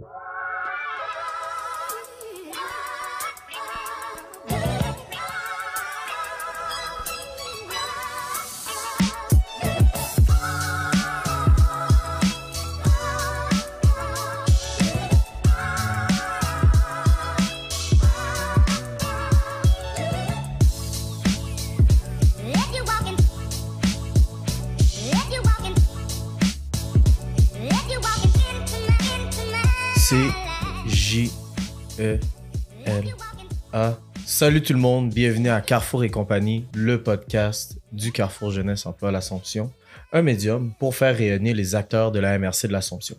Bye. Salut tout le monde, bienvenue à Carrefour et compagnie, le podcast du Carrefour Jeunesse Emploi l'Assomption, un médium pour faire rayonner les acteurs de la MRC de l'Assomption.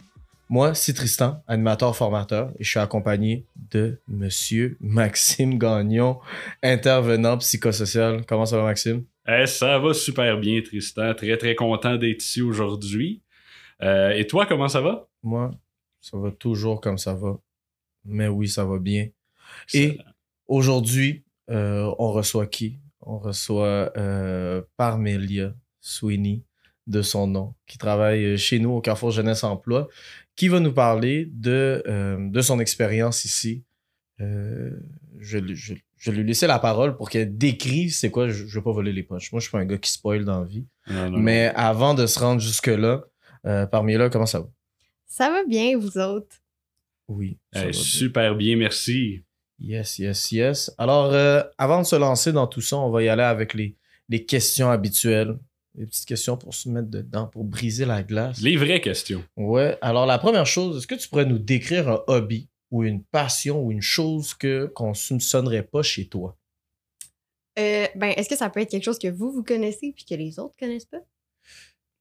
Moi, c'est Tristan, animateur formateur, et je suis accompagné de Monsieur Maxime Gagnon, intervenant psychosocial. Comment ça va, Maxime? Eh, ça va super bien, Tristan. Très, très content d'être ici aujourd'hui. Euh, et toi, comment ça va? Moi, ça va toujours comme ça va. Mais oui, ça va bien. Et aujourd'hui, euh, on reçoit qui? On reçoit euh, Parmelia Sweeney, de son nom, qui travaille chez nous au Carrefour Jeunesse Emploi, qui va nous parler de, euh, de son expérience ici. Euh, je, lui- je, je vais lui laisser la parole pour qu'elle décrive c'est quoi. Je ne veux pas voler les poches. Moi, je suis pas un gars qui spoil dans la vie. Non, non, Mais avant de se rendre jusque-là, euh, Parmelia, comment ça va? Ça va bien, vous autres? Oui. ça bien. super bien, merci. Yes, yes, yes. Alors, euh, avant de se lancer dans tout ça, on va y aller avec les, les questions habituelles. Les petites questions pour se mettre dedans, pour briser la glace. Les vraies questions. Ouais. Alors, la première chose, est-ce que tu pourrais nous décrire un hobby ou une passion ou une chose que qu'on ne soupçonnerait pas chez toi? Euh, ben, est-ce que ça peut être quelque chose que vous, vous connaissez puis que les autres connaissent pas?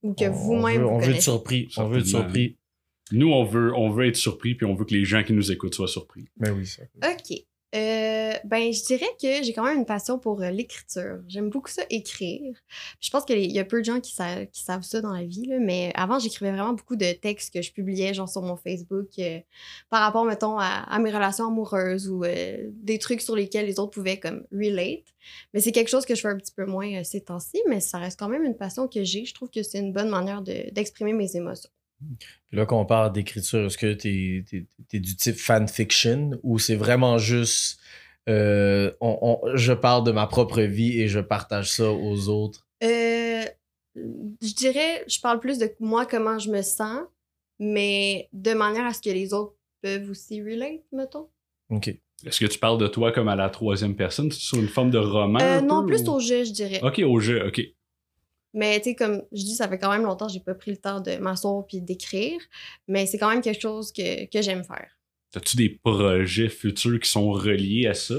Ou que On- vous-même, on veut, vous on veut être surpris. On veut être surpris. Nous, on veut, on veut être surpris, puis on veut que les gens qui nous écoutent soient surpris. Mais oui, ça. OK. Euh, ben, je dirais que j'ai quand même une passion pour euh, l'écriture. J'aime beaucoup ça, écrire. Je pense qu'il y a peu de gens qui, sa- qui savent ça dans la vie, là, mais avant, j'écrivais vraiment beaucoup de textes que je publiais, genre sur mon Facebook, euh, par rapport, mettons, à, mes relations amoureuses ou des trucs sur lesquels les autres pouvaient comme relate. Mais c'est quelque chose que je fais un petit peu moins ces temps-ci, mais ça reste quand même une passion que j'ai. Je trouve que c'est une bonne manière de- d'exprimer mes émotions. Puis là qu'on parle d'écriture, est-ce que tu es, du type fanfiction ou c'est vraiment juste euh, on- on- je parle de ma propre vie et je partage ça aux autres? Euh, je dirais, je parle plus de moi, comment je me sens, mais de manière à ce que les autres peuvent aussi relate, mettons. OK. Est-ce que tu parles de toi comme à la troisième personne? C'est sur une forme de roman? Euh, un non, peu, plus ou- au jeu, je dirais. Ok, au jeu, ok. Mais tu sais, comme je dis, ça fait quand même longtemps que j'ai pas pris le temps de m'asseoir puis d'écrire, mais c'est quand même quelque chose que, que j'aime faire. As-tu des projets futurs qui sont reliés à ça?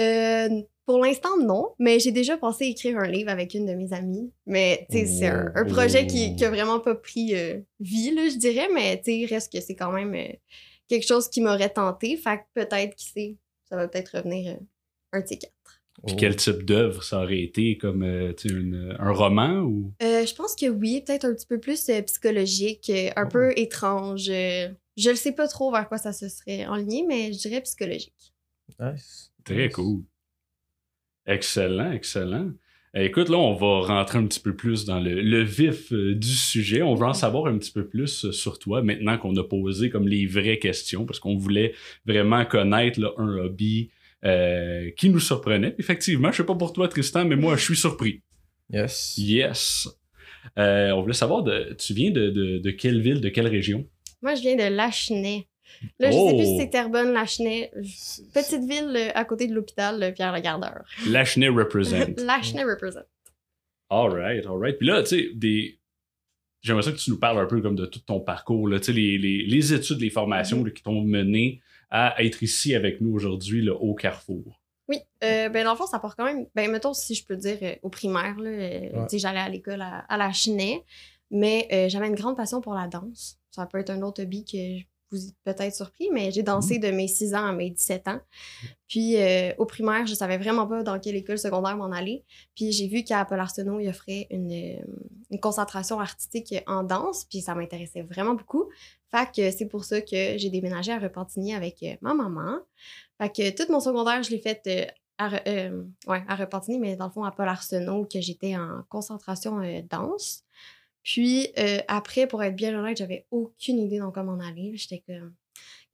Euh, pour l'instant, non, mais j'ai déjà pensé écrire un livre avec une de mes amies. Mais tu sais, c'est un, un projet qui, qui a vraiment pas pris euh, vie, là, je dirais, mais tu sais, reste que c'est quand même euh, quelque chose qui m'aurait tenté. Fait que peut-être, qui sait, ça va peut-être revenir un de ces quatre. Puis Oh. quel type d'œuvre ça aurait été? Comme euh, tu sais, une- un roman ou? Euh, je pense que oui, peut-être un petit peu plus euh, psychologique, un Oh. peu étrange. je ne sais pas trop vers quoi ça se serait enligné, mais je dirais psychologique. Nice. Très Nice. cool. Excellent, excellent. Euh, Écoute, là, on va rentrer un petit peu plus dans le, le vif euh, du sujet. On veut en savoir un petit peu plus euh, sur toi maintenant qu'on a posé comme les vraies questions parce qu'on voulait vraiment connaître là, un hobby euh, qui nous surprenait. Effectivement, je sais pas pour toi, Tristan, mais moi, je suis surpris. Yes. Yes. Euh, on voulait savoir, de, tu viens de, de- de quelle ville, de quelle région? Moi, je viens de Lachenay. Là, je sais Oh! plus si c'est Terrebonne, Lachenay. Petite ville euh, à côté de l'hôpital Pierre-le-Gardeur. Lachenay represent. Lachenay represent. All right, all right. Puis là, tu sais, des... j'aimerais ça que tu nous parles un peu comme de tout ton parcours, là, tu sais, les, les, les études, les formations là, qui t'ont mené à être ici avec nous aujourd'hui au Carrefour. Oui, euh, ben dans le fond, ça part quand même, ben mettons si je peux dire euh, au primaire, là, euh, Ouais. j'allais à l'école à, à la Chenet, mais euh, j'avais une grande passion pour la danse. Ça peut être un autre hobby que vous êtes peut-être surpris, mais j'ai dansé de mes 6 ans à mes 17 ans. Puis euh, au primaire, je savais vraiment pas dans quelle école secondaire m'en aller. Puis j'ai vu qu'à Paul Arsenault, il offrait une, euh, une concentration artistique en danse, puis ça m'intéressait vraiment beaucoup. Fait que c'est pour ça que j'ai déménagé à Repentigny avec euh, ma maman. Fait que tout mon secondaire, je l'ai fait à, Re- euh, ouais, à Repentigny, mais dans le fond à Paul Arsenault, que j'étais en concentration euh, danse. Puis euh, après, pour être bien honnête, j'avais aucune idée dans quoi m'en aller. J'étais comme,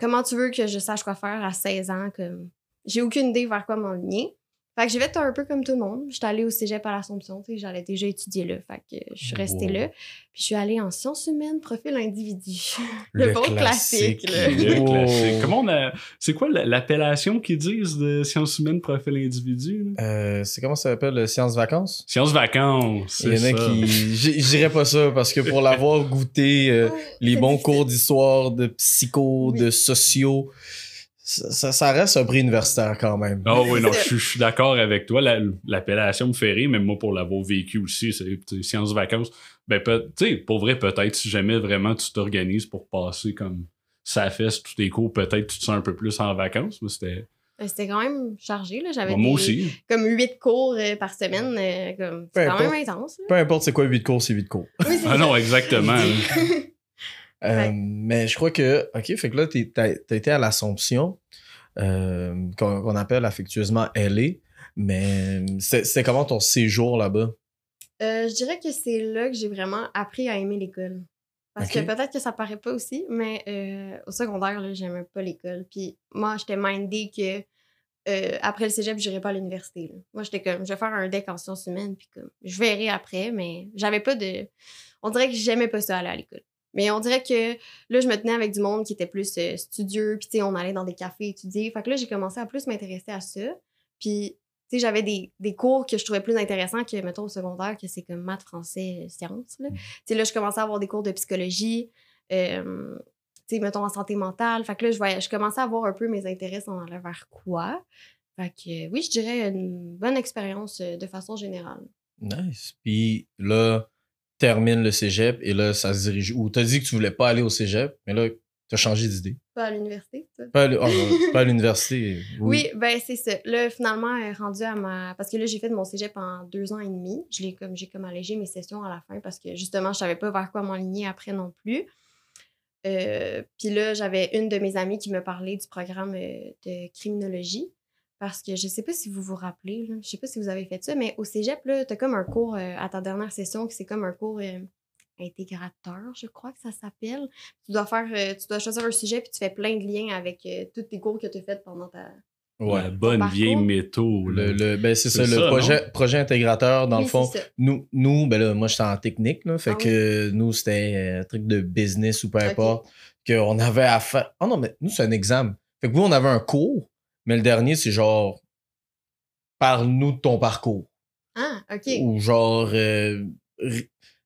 comment tu veux que je sache quoi faire à 16 ans? Comme, j'ai aucune idée vers quoi m'enligner. Fait que j'ai fait un peu comme tout le monde. J'étais allée au cégep à l'Assomption, tu sais, j'allais déjà étudier là. Fait que je suis restée Wow. là. Puis je suis allée en sciences humaines, profil individu. Le, Le bon classique, classique. là. Le classique. Comment on a... C'est quoi la- l'appellation qu'ils disent de sciences humaines profil individu? Euh, c'est comment ça s'appelle, le sciences vacances? Sciences vacances. Il y en a qui. Dirais pas ça parce que pour l'avoir goûté, euh, les bons difficile. cours d'histoire, de psycho, Oui. de sociaux, ça, reste un prix universitaire quand même. Ah oui, non, je suis- je suis d'accord avec toi. La- L'appellation me fait rire, mais moi, pour l'avoir vécu aussi, c'est tu sais, sciences vacances. Ben, tu sais, pour vrai, peut-être, si jamais vraiment tu t'organises pour passer comme ça fesse tous tes cours, peut-être tu te sens un peu plus en vacances, mais c'était. Euh, C'était quand même chargé, là. J'avais moi des- aussi. comme huit cours euh, par semaine. euh, comme, Peu c'est quand même intense. là. Peu importe c'est quoi 8 cours, c'est 8 cours. Oui, c'est Ah ça. non, exactement. Euh, Ouais. Mais je crois que, OK, fait que là, t'as t'as été à l'Assomption, euh, qu'on appelle affectueusement LA, mais c'est- c'était comment ton séjour là-bas? Euh, je dirais que c'est là que j'ai vraiment appris à aimer l'école. Parce que peut-être que ça paraît pas aussi, mais euh, au secondaire, j'aimais pas l'école. Puis moi, j'étais mindée que euh, après le cégep, j'irais pas à l'université. Moi, j'étais comme, je vais faire un deck en sciences humaines, puis comme, je verrai après, mais j'avais pas de. On dirait que j'aimais pas ça aller à l'école. Mais on dirait que là, je me tenais avec du monde qui était plus euh, studieux, puis tu sais, on allait dans des cafés étudier. Fait que là, j'ai commencé à plus m'intéresser à ça. Puis, tu sais, j'avais des, des cours que je trouvais plus intéressants que, mettons, au secondaire, que c'est comme maths, français, euh, sciences. Là. Tu sais, là, je commençais à avoir des cours de psychologie, euh, tu sais, mettons, en santé mentale. Fait que là, je, voyais, je commençais à voir un peu mes intérêts s'en allaient vers quoi. Fait que, euh, oui, je dirais une bonne expérience de façon générale. Nice. Puis là, termine le cégep et là, ça se dirige où? T'as dit que tu voulais pas aller au cégep, mais là, t'as changé d'idée. Pas à l'université, ça. Pas, à l- oh, pas à l'université. Oui, ben c'est ça. Là, finalement, euh, rendu à ma. Parce que là, j'ai fait mon cégep en deux ans et demi. Je l'ai comme j'ai comme allégé mes sessions à la fin parce que justement, je savais pas vers quoi m'enligner après non plus. Euh, Puis là, j'avais une de mes amies qui me parlait du programme euh, de criminologie. Parce que je sais pas si vous vous rappelez, là, je sais pas si vous avez fait ça, mais au cégep, là, t'as comme un cours euh, à ta dernière session qui c'est comme un cours euh, intégrateur, je crois que ça s'appelle. Tu dois faire, euh, tu dois choisir un sujet puis tu fais plein de liens avec euh, tous tes cours que tu as fait pendant ta. Ouais. Bonne Parcours. vieille métaux. Le, le- ben c'est ça, le ça, projet, projet intégrateur, dans Oui, le fond. Nous, nous, ben là, moi, j'étais en technique, là, fait Ah oui? que nous, c'était un truc de business ou peu importe, qu'on avait à faire. Oh non, mais nous, c'est un examen. Fait que vous, on avait un cours, mais le dernier, c'est genre, parle-nous de ton parcours. Ah, OK. Ou genre, euh,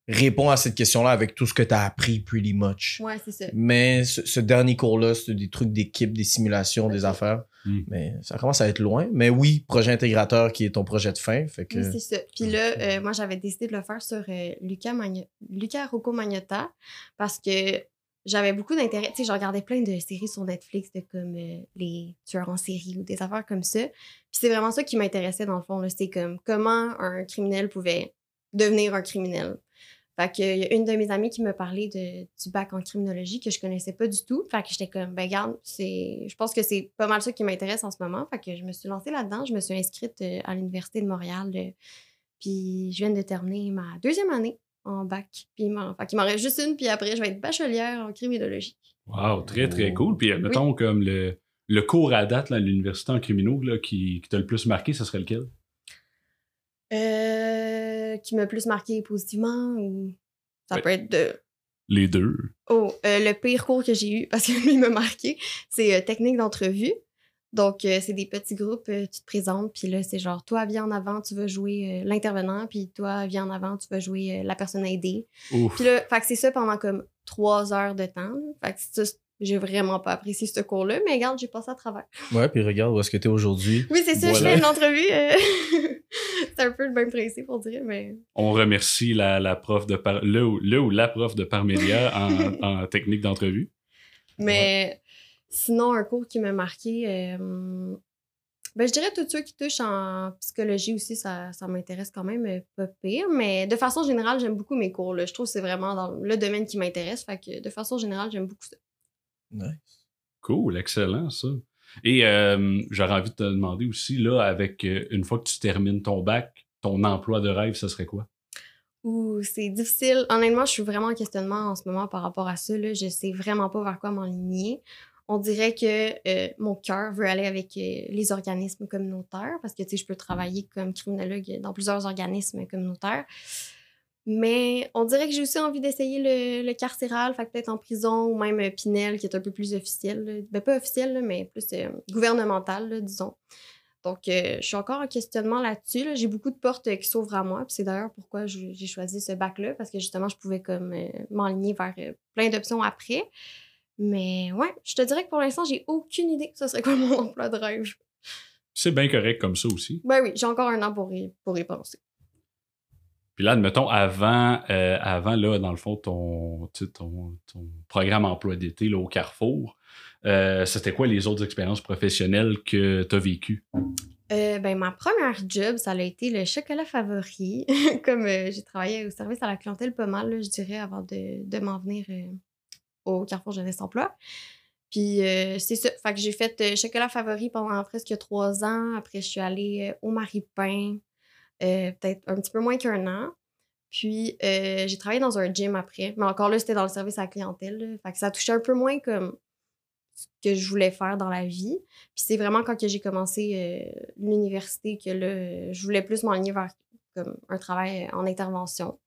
réponds à cette question-là avec tout ce que tu as appris, pretty much. Ouais, c'est ça. Mais ce, ce dernier cours-là, c'est des trucs d'équipe, des simulations, des affaires. Mm. Mais ça commence à être loin. Mais oui, projet intégrateur qui est ton projet de fin. Fait que... Oui, c'est ça. Puis là, euh, moi, j'avais décidé de le faire sur euh, Luca, Magno- Luca Rocco Magnotta parce que j'avais beaucoup d'intérêt. Tu sais, je regardais plein de séries sur Netflix de comme euh, les tueurs en série ou des affaires comme ça. Puis c'est vraiment ça qui m'intéressait dans le fond. C'était comme comment un criminel pouvait devenir un criminel. Fait que, y a une de mes amies qui me parlait de, du bac en criminologie que je connaissais pas du tout. Fait que j'étais comme, ben regarde, c'est, je pense que c'est pas mal ça qui m'intéresse en ce moment. Fait que je me suis lancée là-dedans. Je me suis inscrite euh, à l'Université de Montréal. euh, puis je viens de terminer ma deuxième année en bac. Puis il m'en, fait qu'il m'en reste juste une, puis après, je vais être bachelière en criminologie. Wow, très, très Oh. cool. Puis, euh, mettons, comme le, le cours à date là, à l'université en criminaux là, qui, qui t'a le plus marqué, ce serait lequel? Euh, qui m'a plus marqué positivement ou. Ça Ouais. peut être de. Les deux. Oh, euh, le pire cours que j'ai eu, parce que lui m'a marqué, c'est euh, technique d'entrevue. Donc, euh, c'est des petits groupes, euh, tu te présentes, puis là, c'est genre, toi, viens en avant, tu vas jouer euh, l'intervenant, puis toi, viens en avant, tu vas jouer euh, la personne aidée. Puis là, fait que c'est ça pendant comme trois heures de temps. Fait que ça, c'est- j'ai vraiment pas apprécié ce cours-là, mais regarde, j'ai passé à travers. Ouais, puis regarde où est-ce que t'es aujourd'hui. Oui, c'est ça, je fais une entrevue. euh, c'est un peu le même principe, on dirait, mais. On remercie la, la prof de par... le, ou- le ou la prof de Parmélia en, en technique d'entrevue. Mais sinon, un cours qui m'a marqué, euh, ben, je dirais tous ceux qui touchent en psychologie aussi, ça, ça m'intéresse quand même euh, pas pire. Mais de façon générale, j'aime beaucoup mes cours. là. Je trouve que c'est vraiment dans le domaine qui m'intéresse. Fait que de façon générale, j'aime beaucoup ça. Nice. Cool, excellent ça. Et euh, j'aurais envie de te demander aussi, là, avec une fois que tu termines ton bac, ton emploi de rêve, ce serait quoi? Ouh, c'est difficile. Honnêtement, je suis vraiment en questionnement en ce moment par rapport à ça. Là. Je sais vraiment pas vers quoi m'enligner. On dirait que euh, mon cœur veut aller avec euh, les organismes communautaires parce que, tu je peux travailler comme criminologue dans plusieurs organismes communautaires. Mais on dirait que j'ai aussi envie d'essayer le, le carcéral, fait peut-être en prison ou même euh, Pinel, qui est un peu plus officiel. Ben, pas officiel, mais plus gouvernemental, disons. Donc, je suis encore en questionnement là-dessus. là. J'ai beaucoup de portes qui s'ouvrent à moi. C'est d'ailleurs pourquoi j'ai choisi ce bac-là, parce que justement, je pouvais comme m'enligner vers plein d'options après. Mais ouais, je te dirais que pour l'instant, j'ai aucune idée ce serait quoi mon emploi de rêve. C'est bien correct comme ça aussi. Ben oui, j'ai encore un an pour y, pour y penser. Puis là, admettons, avant, euh, avant là, dans le fond, ton, ton, ton programme emploi d'été là, au Carrefour, euh, c'était quoi les autres expériences professionnelles que tu as vécues? Euh, ben, ma première job, ça a été le chocolat favori. Comme j'ai travaillé au service à la clientèle pas mal, là, je dirais, avant de, de m'en venir au Carrefour Jeunesse Emploi. Puis euh, c'est ça. Fait que j'ai fait euh, chocolat favori pendant presque trois ans. Après, je suis allée euh, au Marie-Pain, euh, peut-être un petit peu moins qu'un an. Puis j'ai travaillé dans un gym après. Mais encore là, c'était dans le service à la clientèle. Fait que ça touchait un peu moins comme ce que je voulais faire dans la vie. Puis c'est vraiment quand j'ai commencé l'université que là, je voulais plus m'enligner vers comme, un travail en intervention.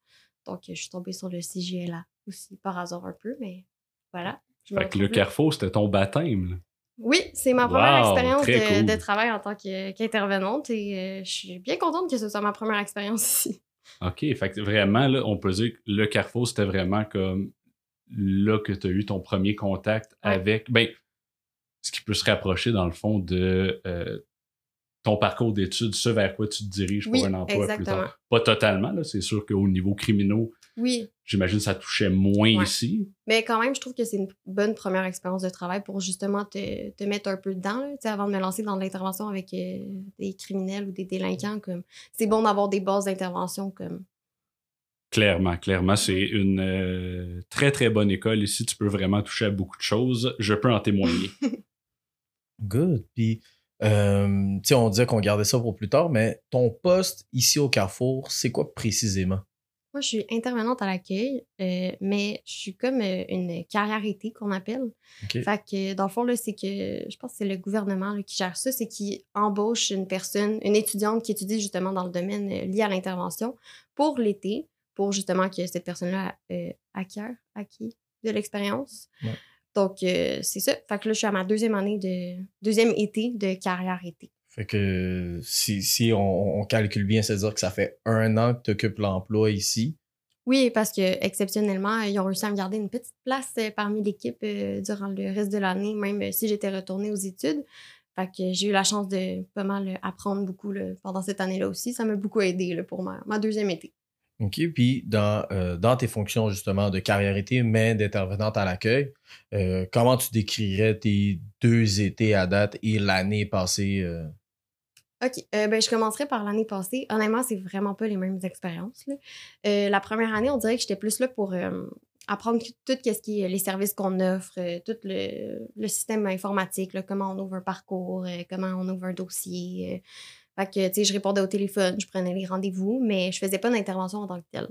Donc, je suis tombée sur le CGLA aussi, par hasard un peu, mais voilà. Fait que le. Carrefour, c'était ton baptême. là. Oui, c'est ma première Wow, expérience de, cool. de travail en tant qu'intervenante et euh, je suis bien contente que ce soit ma première expérience ici. OK. Fait que vraiment, là, on peut dire que le Carrefour, c'était vraiment comme là que tu as eu ton premier contact Ouais. avec. Ben, ce qui peut se rapprocher, dans le fond, de euh, ton parcours d'études, ce vers quoi tu te diriges Oui, pour un emploi plus tard. Pas totalement, là. C'est sûr qu'au niveau criminaux, Oui, j'imagine que ça touchait moins Ouais. ici. mais quand même, je trouve que c'est une bonne première expérience de travail pour justement te, te mettre un peu dedans, là, tu sais, avant de me lancer dans l'intervention avec euh, des criminels ou des délinquants. comme C'est bon d'avoir des bases d'intervention comme Clairement, clairement, c'est une euh, très très bonne école ici. Tu peux vraiment toucher à beaucoup de choses. Je peux en témoigner. Good. Puis, euh, tu sais, on disait qu'on gardait ça pour plus tard, mais ton poste ici au Carrefour, c'est quoi précisément? Moi, je suis intervenante à l'accueil, euh, mais je suis comme euh, une carrière été qu'on appelle. OK. Fait que, dans le fond, là, c'est que je pense que c'est le gouvernement là, qui gère ça, c'est qu'il embauche une personne, une étudiante qui étudie justement dans le domaine euh, lié à l'intervention pour l'été, pour justement que cette personne-là acquiert, acquis de l'expérience. Ouais. Donc, c'est ça. Fait que là, je suis à ma deuxième année de. deuxième été de carrière été. Fait que si, si on, on calcule bien, c'est-à-dire que ça fait un an que tu occupes l'emploi ici. Oui, parce que exceptionnellement, ils ont réussi à me garder une petite place euh, parmi l'équipe euh, durant le reste de l'année, même euh, si j'étais retournée aux études. Fait que j'ai eu la chance de pas mal euh, apprendre beaucoup là, pendant cette année-là aussi. Ça m'a beaucoup aidé là, pour ma, ma deuxième été. OK. Puis, dans, euh, dans tes fonctions, justement, de carrière-été, mais d'intervenante à l'accueil, euh, comment tu décrirais tes deux étés à date et l'année passée? euh? OK. Euh, ben, je commencerai par l'année passée. Honnêtement, c'est vraiment pas les mêmes expériences. là. Euh, la première année, on dirait que j'étais plus là pour euh, apprendre tout ce qui est les services qu'on offre, tout le, système informatique, là, comment on ouvre un parcours, comment on ouvre un dossier. Fait que, tu sais, je répondais au téléphone, je prenais les rendez-vous, mais je faisais pas d'intervention en tant que telle.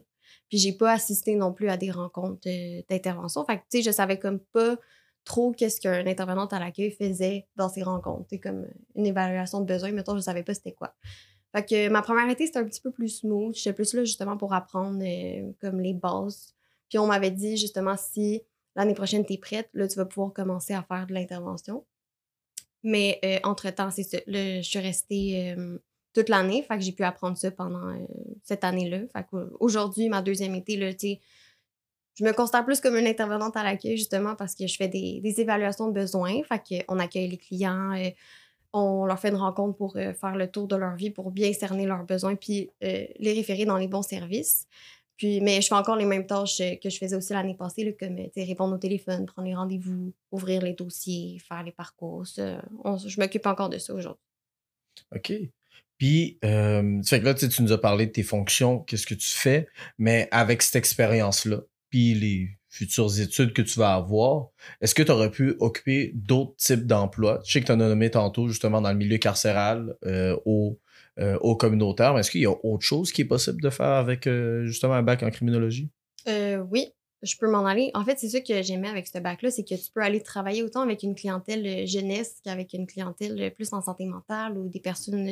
Puis j'ai pas assisté non plus à des rencontres d'intervention. Fait que, tu sais, je savais comme pas trop qu'est-ce qu'un intervenant à l'accueil faisait dans ces rencontres. C'est comme une évaluation de besoin, mettons, je savais pas c'était quoi. Fait que ma première été, c'était un petit peu plus smooth. J'étais plus là justement pour apprendre euh, comme les bases. Puis on m'avait dit justement si l'année prochaine t'es prête, là tu vas pouvoir commencer à faire de l'intervention. Mais euh, entre-temps, c'est ça. Je suis restée euh, toute l'année. Fait que j'ai pu apprendre ça pendant cette année-là. Fait qu'aujourd'hui, ma deuxième été, là, tu sais, je me considère plus comme une intervenante à l'accueil, justement, parce que je fais des, évaluations de besoins. Fait qu'on accueille les clients, euh, on leur fait une rencontre pour euh, faire le tour de leur vie, pour bien cerner leurs besoins, puis euh, les référer dans les bons services. Puis, mais je fais encore les mêmes tâches que je faisais aussi l'année passée, comme répondre au téléphone, prendre les rendez-vous, ouvrir les dossiers, faire les parcours. je m'occupe encore de ça aujourd'hui. OK. Puis, euh, fait que là, tu nous as parlé de tes fonctions, qu'est-ce que tu fais, mais avec cette expérience-là, puis les futures études que tu vas avoir, est-ce que tu aurais pu occuper d'autres types d'emplois? Je sais que tu en as nommé tantôt, justement, dans le milieu carcéral, euh, au, euh, au communautaire, mais est-ce qu'il y a autre chose qui est possible de faire avec, euh, justement, un bac en criminologie? Euh, oui. je peux m'en aller. En fait, c'est ça que j'aimais avec ce bac-là, c'est que tu peux aller travailler autant avec une clientèle jeunesse qu'avec une clientèle plus en santé mentale ou des personnes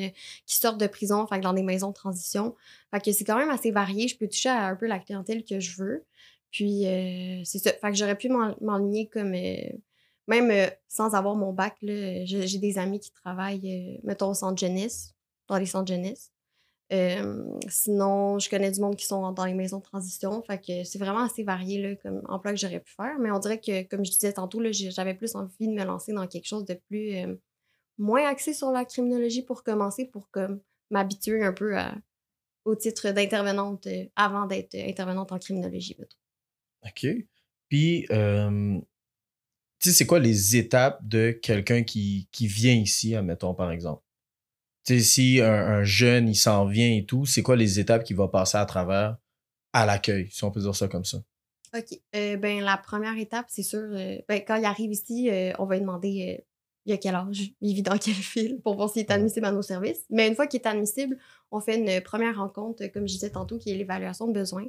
qui sortent de prison, fait que dans des maisons de transition. Fait que c'est quand même assez varié. Je peux toucher à un peu la clientèle que je veux. Puis, euh, c'est ça. Fait que j'aurais pu m'en- m'enligner comme. euh, même euh, sans avoir mon bac, j'ai des amis qui travaillent, mettons, au centre jeunesse, dans les centres jeunesse. Sinon, je connais du monde qui sont dans les maisons de transition. Fait que c'est vraiment assez varié là, comme emploi que j'aurais pu faire. Mais on dirait que, comme je disais tantôt, j'avais plus envie de me lancer dans quelque chose de plus moins axé sur la criminologie pour commencer, pour comme m'habituer un peu au titre d'intervenante avant d'être intervenante en criminologie. OK? Puis, euh, tu sais, c'est quoi les étapes de quelqu'un qui, qui vient ici, admettons, par exemple? Tu sais, si un, un jeune, il s'en vient et tout, c'est quoi les étapes qu'il va passer à travers à l'accueil, si on peut dire ça comme ça? OK. Euh, ben, la première étape, c'est sûr, euh, ben, quand il arrive ici, euh, on va lui demander euh, il a quel âge, il vit dans quelle file pour voir s'il est admissible à nos services. Mais une fois qu'il est admissible, on fait une première rencontre, comme je disais tantôt, qui est l'évaluation de besoins.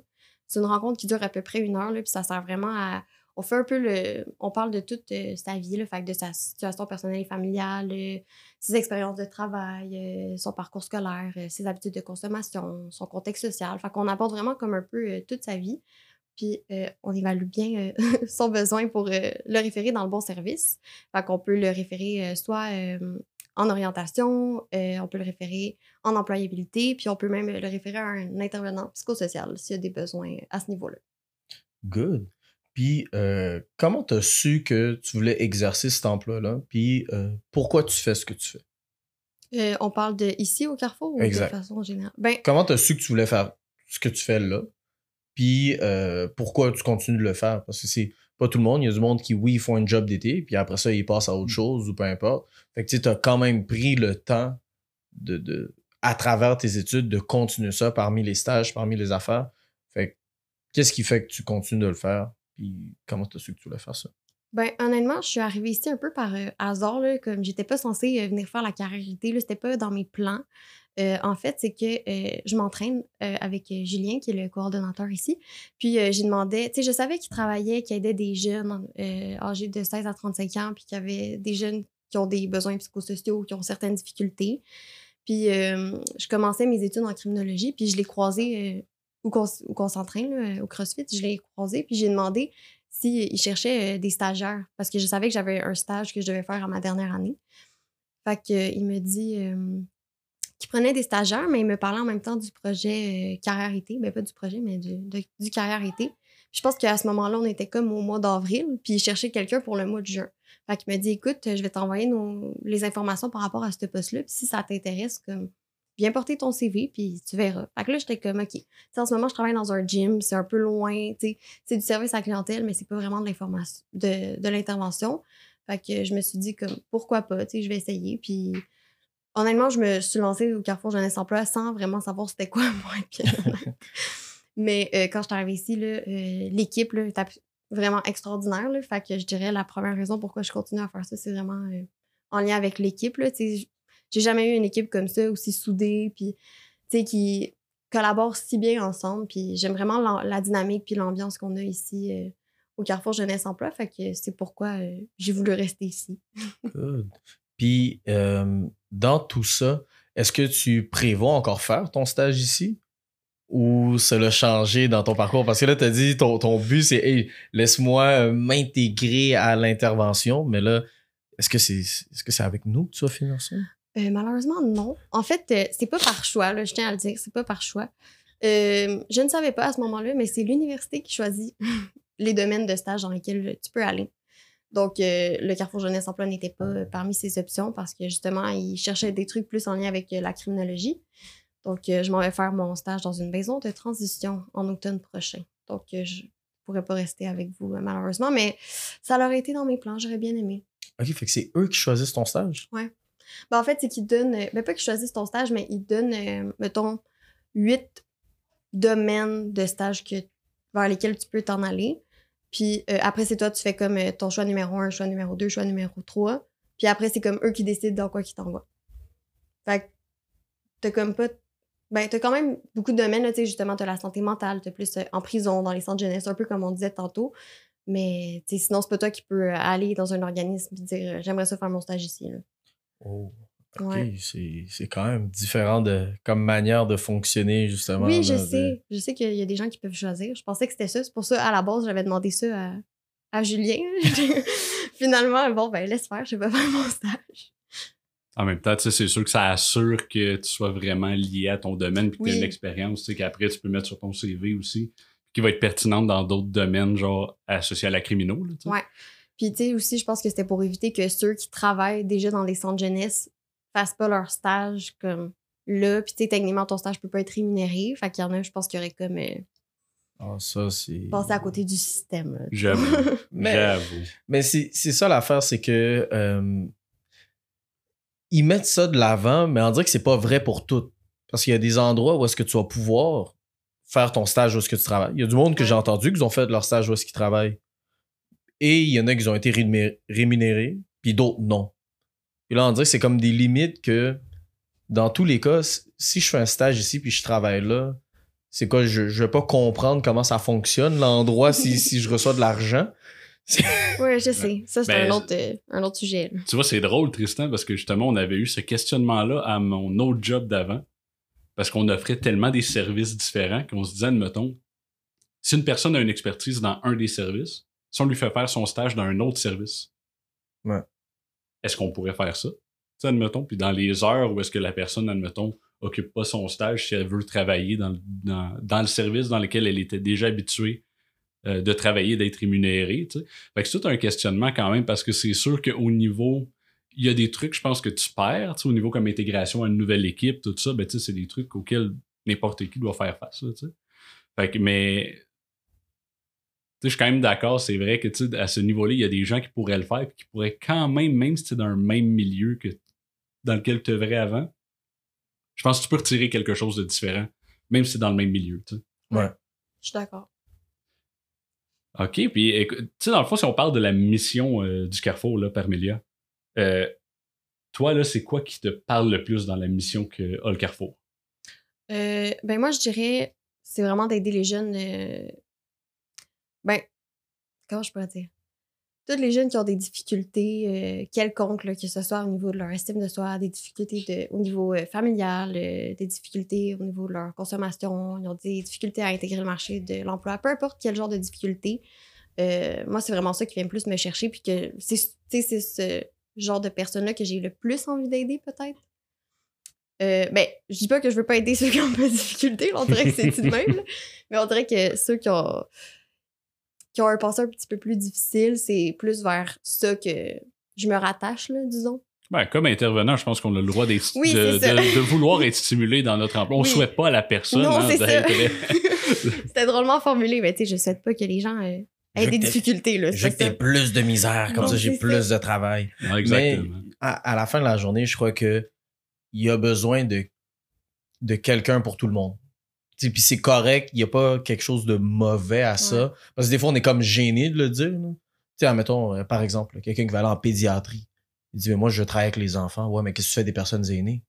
C'est une rencontre qui dure à peu près une heure, puis ça sert vraiment à. On fait un peu le. On parle de toute euh, sa vie, là, fait de sa situation personnelle et familiale, euh, ses expériences de travail, euh, son parcours scolaire, ses habitudes de consommation, son contexte social. Fait qu'on aborde vraiment comme un peu toute sa vie puis on évalue bien son besoin pour le référer dans le bon service. Fait qu'on peut le référer soit en orientation, euh, on peut le référer en employabilité, puis on peut même le référer à un intervenant psychosocial s'il y a des besoins à ce niveau-là. Good. Puis, euh, comment tu as su que tu voulais exercer cet emploi-là? Puis, euh, pourquoi tu fais ce que tu fais? On parle de ici au Carrefour ou Exact. de façon générale? Ben, Comment tu as su que tu voulais faire ce que tu fais là? Puis, pourquoi tu continues de le faire? Parce que c'est pas tout le monde. Il y a du monde qui, oui, ils font un job d'été, puis après ça, ils passent à autre chose ou peu importe. Fait que tu as quand même pris le temps de, de, à travers tes études, de continuer ça parmi les stages, parmi les affaires. Fait que, qu'est-ce qui fait que tu continues de le faire? Puis, comment tu as su que tu voulais faire ça? Ben, honnêtement, je suis arrivée ici un peu par euh, hasard, là, comme j'étais pas censée euh, venir faire la carrière c'était pas dans mes plans. Euh, en fait, c'est que euh, je m'entraîne euh, avec Julien, qui est le coordonnateur ici. Puis, j'ai demandé, tu sais, je savais qu'il travaillait, qu'il aidait des jeunes âgés de 16 à 35 ans, puis qu'il y avait des jeunes qui ont des besoins psychosociaux, qui ont certaines difficultés. Puis, je commençais mes études en criminologie, puis je l'ai croisé où qu'on s'entraîne, au CrossFit, je l'ai croisé, puis j'ai demandé s'il cherchait euh, des stagiaires, parce que je savais que j'avais un stage que je devais faire à ma dernière année. Fait que, euh, il me dit qu'il prenait des stagiaires, mais il me parlait en même temps du projet euh, Carrière été. Ben, pas du projet, mais du, de- du Carrière été. Je pense qu'à ce moment-là, on était comme au mois d'avril, puis il cherchait quelqu'un pour le mois de juin. Fait qu'il me dit écoute, je vais t'envoyer les informations par rapport à ce poste-là, puis si ça t'intéresse, comme viens porter ton CV, puis tu verras. Fait que là, j'étais comme OK. En ce moment, je travaille dans un gym, c'est un peu loin, c'est du service à la clientèle, mais c'est pas vraiment de de, de l'intervention. Fait que je me suis dit comme pourquoi pas, je vais essayer. Puis honnêtement, je me suis lancée au Carrefour Jeunesse Emploi sans vraiment savoir c'était quoi moi. Mais euh, quand je suis arrivée ici, euh, l'équipe là, est vraiment extraordinaire. Là, fait que je dirais la première raison pourquoi je continue à faire ça, c'est vraiment euh, en lien avec l'équipe. J'ai jamais eu une équipe comme ça, aussi soudée, puis qui collabore si bien ensemble. Puis j'aime vraiment la, la dynamique puis l'ambiance qu'on a ici euh, au Carrefour Jeunesse Emploi. Fait que c'est pourquoi euh, j'ai voulu rester ici. Good. Puis, euh, dans tout ça, est-ce que tu prévois encore faire ton stage ici? Ou ça l'a changé dans ton parcours? Parce que là, tu as dit ton, ton but, c'est hey, laisse-moi euh, m'intégrer à l'intervention, mais là, est-ce que c'est que avec nous que tu vas finir ça? Euh, malheureusement, non. En fait, euh, c'est pas par choix, je tiens à le dire, c'est pas par choix. Je ne savais pas à ce moment-là, mais c'est l'université qui choisit les domaines de stage dans lesquels tu peux aller. Donc, euh, le Carrefour Jeunesse Emploi n'était pas euh, parmi ces options parce que justement, ils cherchaient des trucs plus en lien avec euh, la criminologie. Donc, je m'en vais faire mon stage dans une maison de transition en automne prochain. Donc, je pourrais pas rester avec vous, malheureusement, mais ça aurait été dans mes plans, j'aurais bien aimé. Ok, fait que c'est eux qui choisissent ton stage? Ben, en fait, c'est qu'ils donnent, ben pas qu'ils choisissent ton stage, mais ils donnent, euh, mettons, huit domaines de stage que, vers lesquels tu peux t'en aller. Puis euh, après, c'est toi, tu fais comme euh, ton choix numéro un, choix numéro deux, choix numéro trois. Puis après, c'est comme eux qui décident dans quoi qu'ils t'envoient. Fait que t'as comme pas Ben, t'as quand même beaucoup de domaines, tu sais, justement, t'as la santé mentale, t'as plus euh, en prison, dans les centres jeunesse, un peu comme on disait tantôt. Mais, sinon, c'est pas toi qui peux aller dans un organisme et dire j'aimerais ça faire mon stage ici. là. Oh, Ouais. c'est c'est quand même différent de, comme manière de fonctionner, justement. Oui, je de- sais. Je sais qu'il y a des gens qui peuvent choisir. Je pensais que c'était ça. C'est pour ça, à la base, j'avais demandé ça à, à Julien. Finalement, bon, ben, laisse faire, je vais pas faire mon stage. En même temps, tu sais, c'est sûr que ça assure que tu sois vraiment lié à ton domaine puis que tu Oui. une expérience, tu sais, qu'après tu peux mettre sur ton CV aussi, qui va être pertinente dans d'autres domaines, genre associés à la criminaux. là. Ouais. Puis, tu sais, aussi, je pense que c'était pour éviter que ceux qui travaillent déjà dans les centres jeunesse fassent pas leur stage comme là. Puis, tu sais, techniquement, ton stage peut pas être rémunéré. Fait qu'il y en a, je pense, qui auraient comme euh, Ah, ça, c'est. passé à côté du système. J'avoue. Mais, J'avoue. mais c'est c'est ça l'affaire, c'est que. euh, ils mettent ça de l'avant, mais on dirait que c'est pas vrai pour tout. Parce qu'il y a des endroits où est-ce que tu vas pouvoir faire ton stage où est-ce que tu travailles. Il y a du monde que j'ai entendu qui ont fait leur stage où est-ce qu'ils travaillent. Et il y en a qui ont été rémunérés, rémunérés, puis d'autres non. Et là, on dirait que c'est comme des limites que, dans tous les cas, si je fais un stage ici puis je travaille là, c'est quoi, je, je vais pas comprendre comment ça fonctionne, l'endroit, si, si je reçois de l'argent. Ouais, je sais. Ça, c'est Ben, un, autre, euh, un autre sujet. là. Tu vois, c'est drôle, Tristan, parce que justement, on avait eu ce questionnement-là à mon autre job d'avant. Parce qu'on offrait tellement des services différents qu'on se disait, admettons, si une personne a une expertise dans un des services, si on lui fait faire son stage dans un autre service, Ouais. Est-ce qu'on pourrait faire ça? Tu sais, admettons, puis dans les heures où est-ce que la personne, admettons, occupe pas son stage si elle veut travailler dans, le- dans, le service dans lequel elle était déjà habituée euh, de travailler, d'être rémunérée. tu sais. Fait que c'est tout un questionnement quand même parce que c'est sûr qu'au niveau. Il y a des trucs, je pense, que tu perds, tu sais, au niveau comme intégration à une nouvelle équipe, tout ça, ben, tu sais, c'est des trucs auxquels n'importe qui doit faire face. là, tu sais. Fait que, mais. Tu sais, Je suis quand même d'accord, c'est vrai que tu sais, à ce niveau-là, il y a des gens qui pourraient le faire et qui pourraient quand même, même si c'est dans le même milieu que dans lequel tu œuvrais avant, je pense que tu peux retirer quelque chose de différent, même si c'est dans le même milieu. tu sais. Je suis d'accord. OK, puis écoute, tu sais, dans le fond, si on parle de la mission euh, du Carrefour, là, Parmelia, euh, toi, là, c'est quoi qui te parle le plus dans la mission que a le Carrefour? Euh, ben moi, je dirais, c'est vraiment d'aider les jeunes. Ben, comment je pourrais dire? Tous les jeunes qui ont des difficultés euh, quelconques, là, que ce soit au niveau de leur estime de soi, des difficultés de- au niveau euh, familial, euh, des difficultés au niveau de leur consommation, ils ont des difficultés à intégrer le marché de l'emploi, peu importe quel genre de difficulté. moi, c'est vraiment ça qui vient le plus me chercher, puis que c'est ce genre de personnes-là que j'ai le plus envie d'aider, peut-être. Euh, ben, je dis pas que je veux pas aider ceux qui ont pas de difficultés, on dirait que c'est tout de même, là. mais on dirait que ceux qui ont, qui ont un passé un petit peu plus difficile, c'est plus vers ça que je me rattache, là, disons. Ben, comme intervenant, je pense qu'on a le droit Oui, de, vouloir être stimulé dans notre emploi. On Oui. souhaite pas à la personne non, hein, c'est ça. d'être- C'était drôlement formulé, mais tu sais, je souhaite pas que les gens euh, aient des difficultés, là. Je que t'aies plus de misère, comme Non, ça j'ai plus ça. de travail. Exactement. à, à la fin de la journée, je crois que il y a besoin de, de quelqu'un pour tout le monde. Puis c'est correct, il n'y a pas quelque chose de mauvais à ça. Parce que des fois, on est comme gêné de le dire. Tu sais, admettons, euh, par exemple, quelqu'un qui va aller en pédiatrie. Il dit, mais moi, je travaille avec les enfants. Ouais, mais qu'est-ce que tu fais des personnes aînées?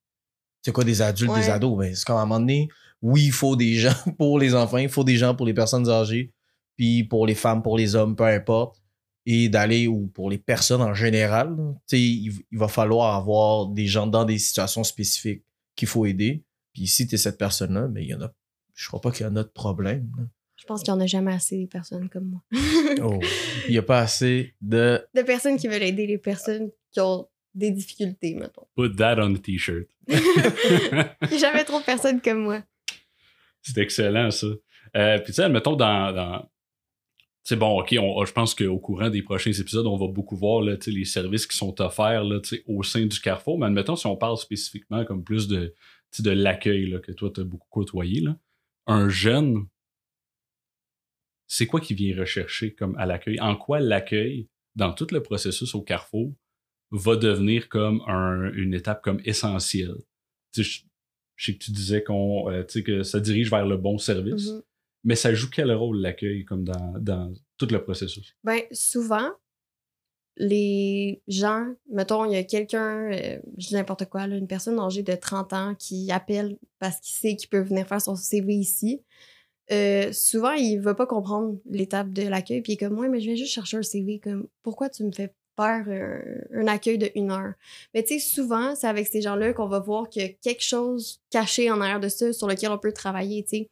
C'est quoi des adultes, des ados? Ben, c'est comme à un moment donné, oui, il faut des gens pour les enfants, il faut des gens pour les personnes âgées, puis pour les femmes, pour les hommes, peu importe. Et d'aller, ou pour les personnes en général, là, tu sais, il, il va falloir avoir des gens dans des situations spécifiques qu'il faut aider. Puis si tu es cette personne-là, mais il y en a. Je crois pas qu'il y en a de problème. là. Je pense qu'il y en a jamais assez des personnes comme moi. Oh. Il n'y a pas assez de. de personnes qui veulent aider les personnes qui ont des difficultés, mettons. Put that on the t-shirt. Il y a jamais trop de personnes comme moi. C'est excellent, ça. Euh, Puis, tu sais, admettons, dans. dans... C'est bon, OK, on- je pense qu'au courant des prochains épisodes, on va beaucoup voir là, les services qui sont offerts là, au sein du Carrefour. Mais admettons, si on parle spécifiquement comme plus de, de l'accueil là, que toi, tu as beaucoup côtoyé, là. Un jeune, c'est quoi qu'il vient rechercher comme à l'accueil? En quoi l'accueil, dans tout le processus au Carrefour, va devenir comme un- une étape comme essentielle? Tu sais, je, sais que tu disais qu'on, euh, tu sais, que ça dirige vers le bon service. Mhm. Mais ça joue quel rôle l'accueil comme dans, dans tout le processus? Ben, souvent, les gens, mettons, il y a quelqu'un, euh, je dis n'importe quoi, une personne âgée de 30 ans qui appelle parce qu'il sait qu'il peut venir faire son CV ici. Euh, souvent, il va pas comprendre l'étape de l'accueil, puis il est comme, mais je viens juste chercher un CV, comme, pourquoi tu me fais faire un accueil de une heure? Mais tu sais, souvent, c'est avec ces gens-là qu'on va voir qu'il y a quelque chose caché en arrière de ça sur lequel on peut travailler, tu sais.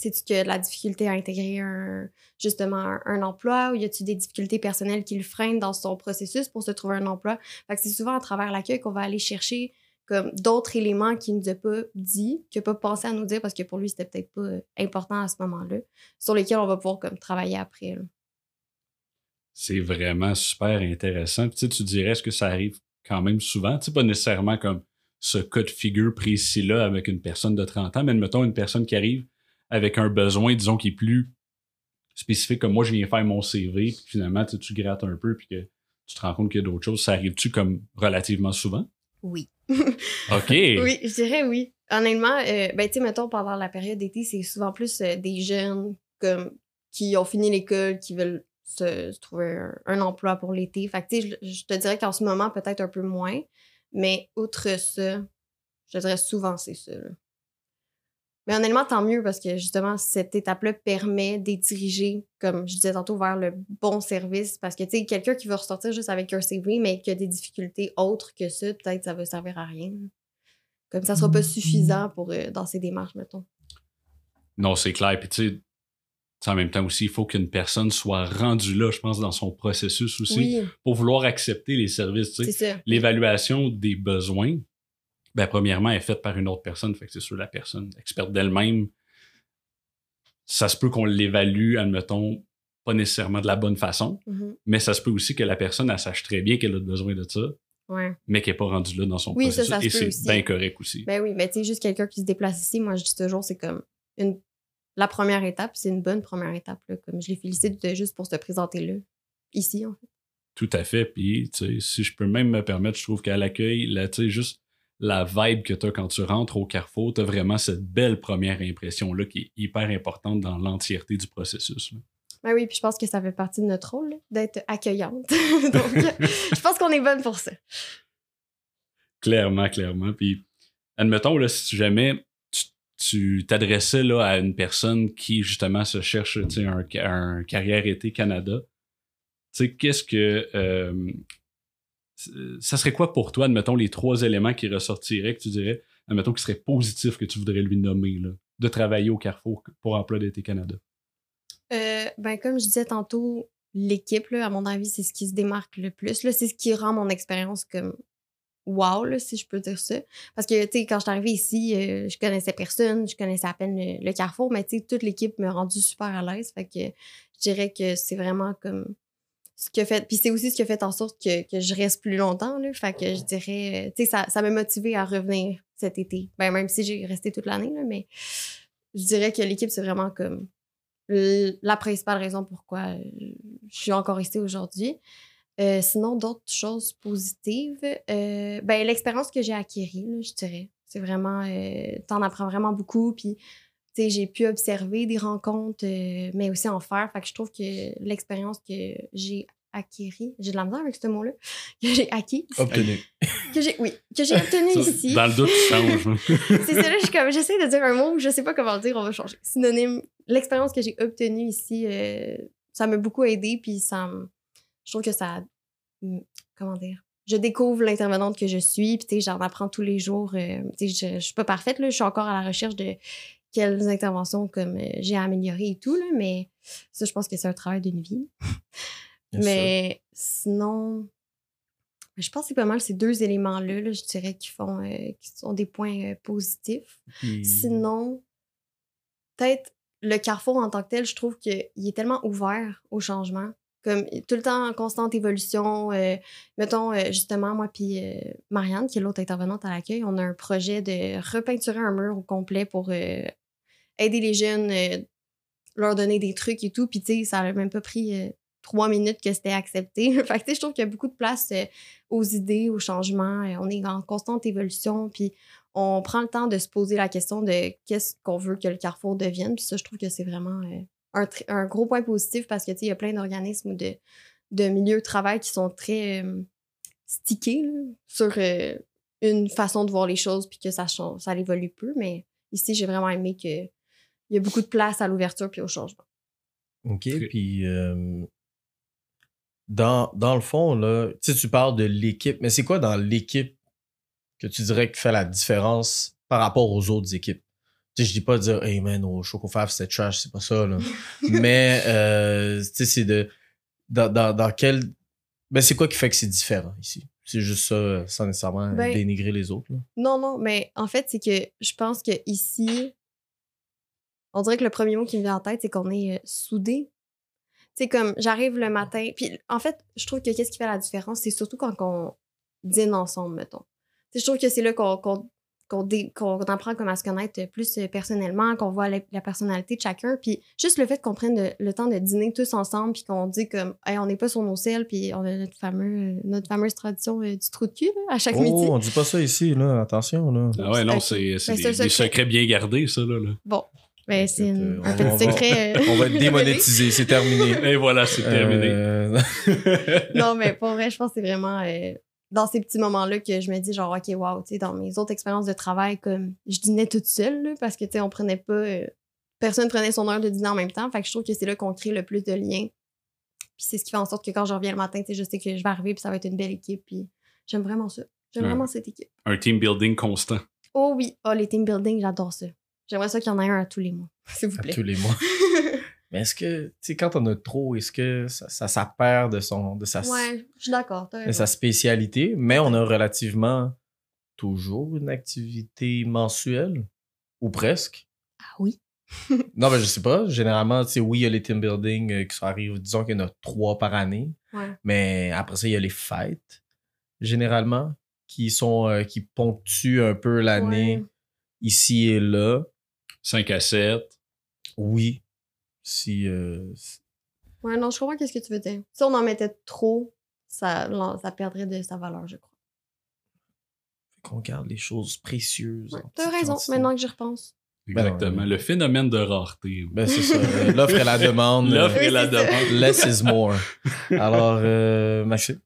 C'est-tu que la difficulté à intégrer un, justement un, emploi ou y a-tu des difficultés personnelles qui le freinent dans son processus pour se trouver un emploi? C'est souvent à travers l'accueil qu'on va aller chercher comme d'autres éléments qu'il nous a pas dit, qu'il n'a pas pensé à nous dire parce que pour lui, c'était peut-être pas important à ce moment-là, sur lesquels on va pouvoir travailler après. C'est vraiment super intéressant. Puis, tu sais, tu dirais, est-ce que ça arrive quand même souvent? Tu sais, pas nécessairement comme ce cas de figure précis-là avec une personne de 30 ans, mais mettons une personne qui arrive avec un besoin, disons, qui est plus spécifique, comme moi, je viens faire mon CV, puis finalement, tu, grattes un peu, puis que tu te rends compte qu'il y a d'autres choses. Ça arrive-tu comme relativement souvent? Oui. OK. Oui, je dirais oui. Honnêtement, euh, ben, tu sais, mettons, pendant la période d'été, c'est souvent plus euh, des jeunes comme qui ont fini l'école, qui veulent se, se trouver un, un emploi pour l'été. Fait que, tu sais, je, je te dirais qu'en ce moment, peut-être un peu moins. Mais outre ça, je dirais souvent, c'est ça. là. Mais honnêtement, tant mieux parce que justement, cette étape-là permet de les diriger, comme je disais tantôt, vers le bon service. Parce que, tu sais, quelqu'un qui veut ressortir juste avec un CV, mais qui a des difficultés autres que ça, peut-être ça va servir à rien. Comme ça sera pas suffisant pour euh, dans ces démarches, mettons. Non, c'est clair. Puis, tu sais, en même temps aussi, il faut qu'une personne soit rendue là, je pense, dans son processus aussi, Oui, pour vouloir accepter les services. l'évaluation des besoins, ben, premièrement, est faite par une autre personne. Fait que c'est sûr, la personne experte d'elle-même, ça se peut qu'on l'évalue, admettons, pas nécessairement de la bonne façon, Mhm. mais ça se peut aussi que la personne, elle sache très bien qu'elle a besoin de ça, Ouais. mais qu'elle n'est pas rendue là dans son Oui, processus. ça Et c'est bien correct aussi. Ben oui, mais tu sais, juste quelqu'un qui se déplace ici, moi, je dis toujours, c'est comme une... la première étape, c'est une bonne première étape. Là, comme je les félicite de- juste pour se présenter là, ici, en fait. Tout à fait. Puis, tu sais, si je peux même me permettre, je trouve qu'à l'accueil, là, tu sais, juste la vibe que tu as quand tu rentres au carrefour, tu as vraiment cette belle première impression-là qui est hyper importante dans l'entièreté du processus. là. Ben oui, puis je pense que ça fait partie de notre rôle, d'être accueillante. Donc, je pense qu'on est bonne pour ça. Clairement, clairement. Puis, admettons, là, si jamais tu- t'adressais là, à une personne qui, justement, se cherche un, un carrière été Canada, tu sais, qu'est-ce que. euh, ça serait quoi pour toi, admettons, les trois éléments qui ressortiraient, que tu dirais, admettons, qui seraient positifs que tu voudrais lui nommer, de travailler au Carrefour pour Emploi d'été Canada? Euh, ben, comme je disais tantôt, l'équipe, à mon avis, c'est ce qui se démarque le plus. C'est ce qui rend mon expérience comme wow, si je peux dire ça. Parce que, tu sais, quand je suis arrivée ici, euh, je connaissais personne, je connaissais à peine le, le carrefour, mais tu sais, toute l'équipe m'a rendu super à l'aise. Fait que je dirais que c'est vraiment comme ce fait. Puis c'est aussi ce qui a fait en sorte que, que je reste plus longtemps, là. Fait que je dirais, euh, tu sais, ça, ça m'a motivée à revenir cet été. Ben, même si j'ai resté toute l'année, mais je dirais que l'équipe, c'est vraiment comme la principale raison pourquoi euh, je suis encore ici aujourd'hui. Euh, sinon, d'autres choses positives, ben, l'expérience que j'ai acquérie, là, je dirais. C'est vraiment, t'en apprends vraiment beaucoup, puis j'ai pu observer des rencontres, euh, mais aussi en faire. Fait que je trouve que l'expérience que j'ai acquérie, j'ai de la misère avec ce mot-là, que j'ai acquis, Obtenu. que j'ai, oui, que j'ai obtenu Ça, ici. Dans le doute, tu changes. C'est ça, là, je suis comme, j'essaie de dire un mot, je sais pas comment le dire, on va changer. Synonyme, l'expérience que j'ai obtenue ici, euh, ça m'a beaucoup aidé, puis ça je trouve que ça, comment dire, je découvre l'intervenante que je suis, puis tu sais, j'en apprends tous les jours. euh, je, je suis pas parfaite, là, je suis encore à la recherche de quelles interventions comme euh, j'ai amélioré et tout, là, mais ça, je pense que c'est un travail d'une vie. Sûr. mais sinon, je pense que c'est pas mal ces deux éléments-là, là, je dirais, qui font, euh, qui sont des points euh, positifs. Sinon, peut-être le carrefour en tant que tel, je trouve qu'il est tellement ouvert au changement. Comme tout le temps en constante évolution. euh, mettons, justement, moi puis Marianne, qui est l'autre intervenante à l'accueil, on a un projet de repeinturer un mur au complet pour aider les jeunes, euh, leur donner des trucs et tout. Puis, tu sais, ça n'a même pas pris euh, trois minutes que c'était accepté. fait que, tu sais, je trouve qu'il y a beaucoup de place euh, aux idées, aux changements. On est en constante évolution. Puis, on prend le temps de se poser la question de qu'est-ce qu'on veut que le Carrefour devienne. Puis ça, je trouve que c'est vraiment un, gros point positif parce que, tu sais, il y a plein d'organismes ou de, de milieux de travail qui sont très stickés sur une façon de voir les choses puis que ça, change, ça évolue peu. Mais ici, j'ai vraiment aimé qu'il y a beaucoup de place à l'ouverture puis au changement. OK, puis euh, dans, dans le fond, là, tu sais, tu parles de l'équipe, mais c'est quoi dans l'équipe que tu dirais qui fait la différence par rapport aux autres équipes? Tu sais, je dis pas de dire, hey man, au Chocofaf, c'est trash, c'est pas ça, là. mais, euh, tu sais, c'est de. Dans, dans, dans quel. Ben, c'est quoi qui fait que c'est différent ici? C'est juste ça, sans nécessairement Ben- dénigrer les autres, là. Non, non, mais en fait, c'est que je pense que ici, on dirait que le premier mot qui me vient en tête, c'est qu'on est euh, soudés. Tu sais, comme j'arrive le matin. Puis en fait, je trouve que qu'est-ce qui fait la différence, c'est surtout quand on dîne ensemble, mettons. Tu sais, je trouve que c'est là qu'on qu'on qu'on dé- qu'on apprend comme à se connaître plus euh, personnellement, qu'on voit la, la personnalité de chacun. Puis juste le fait qu'on prenne le, le temps de dîner tous ensemble, puis qu'on dit comme, hey, on n'est pas sur nos selles, puis on a notre, fameux, euh, notre fameuse tradition euh, du trou de cul là, à chaque Oh, midi. on dit pas ça ici, là. Attention, là. Ah ouais, non, c'est c'est Ben, des, c'est secrets bien gardés, ça, là. là. Bon, ben, c'est une- euh, un on petit va- secret. euh, On va être démonétisé, c'est terminé. Et voilà, c'est terminé. Euh, non, mais pour vrai, je pense que c'est vraiment euh, dans ces petits moments-là que je me dis, genre, OK, wow, tu sais, dans mes autres expériences de travail, comme je dînais toute seule, là, parce que, tu sais, on prenait pas. euh, personne prenait son heure de dîner en même temps. Fait que je trouve que c'est là qu'on crée le plus de liens. Puis c'est ce qui fait en sorte que quand je reviens le matin, tu sais, je sais que je vais arriver, puis ça va être une belle équipe. Puis j'aime vraiment ça. J'aime Ouais. vraiment cette équipe. Un team building constant. Oh oui, oh, les team building, j'adore ça. J'aimerais ça qu'il y en ait un à tous les mois, s'il vous à plaît. tous les mois. Mais est-ce que, tu sais, quand on a trop, est-ce que ça, ça, ça perd de, son, de, sa, ouais, je suis d'accord. de sa spécialité, mais on a relativement toujours une activité mensuelle, ou presque. Ah oui. Non, ben je sais pas. Généralement, tu sais, oui, il y a les team building euh, qui sont arrivent, disons qu'il y en a trois par année, Ouais. mais après ça, il y a les fêtes, généralement, qui sont, euh, qui ponctuent un peu l'année Ouais. ici et là. 5 à 7. Oui. Si, euh, Ouais, non, je comprends qu'est-ce que tu veux dire. Si on en mettait trop, ça, ça perdrait de sa valeur, je crois. qu'on garde les choses précieuses. Ouais, T'as raison, quantité. maintenant que j'y repense. Exactement. Ben, Le phénomène de rareté. Ben, c'est ça. euh, L'offre et la demande. L'offre euh, et Oui, la demande. Less is more. Alors, euh, Maxime?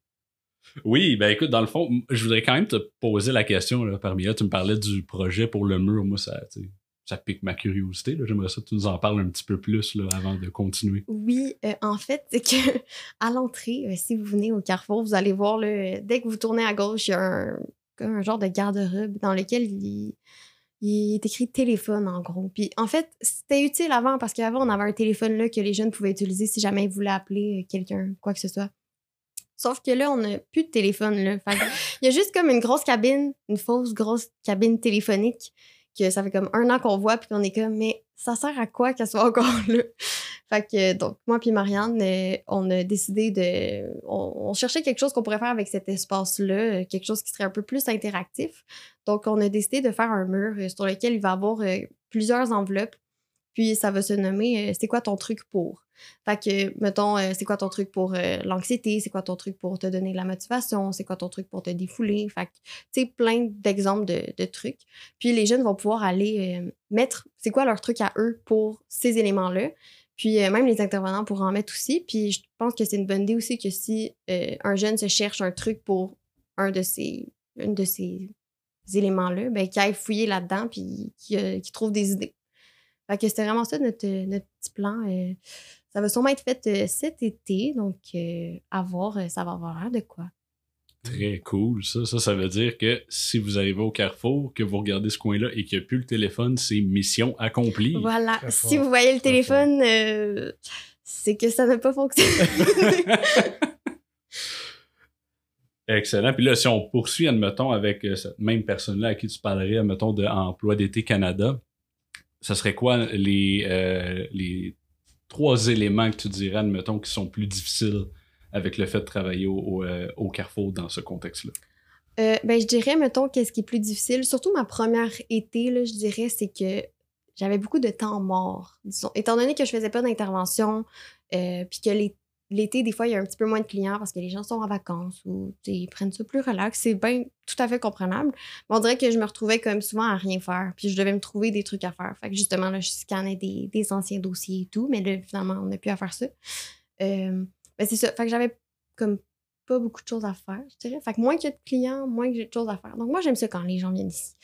Oui, ben écoute, dans le fond, je voudrais quand même te poser la question là, parmi là. Tu me parlais du projet pour le mur. Moi, ça, tu sais, ça pique ma curiosité. là. J'aimerais ça que tu nous en parles un petit peu plus là, avant de continuer. Oui, euh, en fait, c'est que à l'entrée, euh, si vous venez au Carrefour, vous allez voir, là, dès que vous tournez à gauche, il y a un, genre de garde-robe dans lequel il, il est écrit téléphone, en gros. Puis, en fait, c'était utile avant parce qu'avant, on avait un téléphone là que les jeunes pouvaient utiliser si jamais ils voulaient appeler euh, quelqu'un, quoi que ce soit. Sauf que là, on n'a plus de téléphone. Là. Fait que il y a juste comme une grosse cabine, une fausse grosse cabine téléphonique que ça fait comme un an qu'on voit puis qu'on est comme mais ça sert à quoi qu'elle soit encore là? Fait que donc moi puis Marianne euh, on a décidé de on, on cherchait quelque chose qu'on pourrait faire avec cet espace là quelque chose qui serait un peu plus interactif. Donc on a décidé de faire un mur euh, sur lequel il va y avoir euh, plusieurs enveloppes puis ça va se nommer euh, c'est quoi ton truc pour? Fait que, mettons, euh, c'est quoi ton truc pour euh, l'anxiété? C'est quoi ton truc pour te donner de la motivation? C'est quoi ton truc pour te défouler? Fait que, tu sais, plein d'exemples de, trucs. Puis les jeunes vont pouvoir aller mettre c'est quoi leur truc à eux pour ces éléments-là. Puis même les intervenants pourront en mettre aussi. Puis je pense que c'est une bonne idée aussi que si un jeune se cherche un truc pour un de ces, une de éléments-là, ben, qu'il aille fouiller là-dedans puis qu'il trouve des idées. Fait que c'était vraiment ça notre, notre petit plan. euh. ça va sûrement être fait euh, cet été, donc euh, à voir, euh, ça va avoir l'air de quoi. Très cool, ça. Ça, ça veut dire que si vous arrivez au carrefour, que vous regardez ce coin-là et qu'il n'y a plus le téléphone, c'est mission accomplie. Voilà. Très Si fort, vous voyez le très téléphone, euh, c'est que ça n'a pas fonctionné. Excellent. Puis là, si on poursuit, admettons, avec euh, cette même personne-là à qui tu parlerais, admettons, de Emploi d'été Canada, ça serait quoi les, euh, les trois éléments que tu dirais, admettons, qui sont plus difficiles avec le fait de travailler au, au, euh, Carrefour dans ce contexte-là? Euh, ben, je dirais, mettons, qu'est-ce qui est plus difficile, surtout ma première été, là, je dirais, c'est que j'avais beaucoup de temps mort. Étant donné que je faisais pas d'intervention, puis que les- l'été, des fois, il y a un petit peu moins de clients parce que les gens sont en vacances ou ils prennent ça plus relax, c'est bien tout à fait comprenable. Mais on dirait que je me retrouvais comme souvent à rien faire, puis je devais me trouver des trucs à faire. Fait que justement, là, je scannais des, des anciens dossiers et tout, mais là, finalement, on n'a plus à faire ça. Euh, ben, c'est ça. Fait que j'avais comme pas beaucoup de choses à faire. Fait que moins qu'il y a de clients, moins que j'ai de choses à faire. Donc moi, j'aime ça quand les gens viennent ici.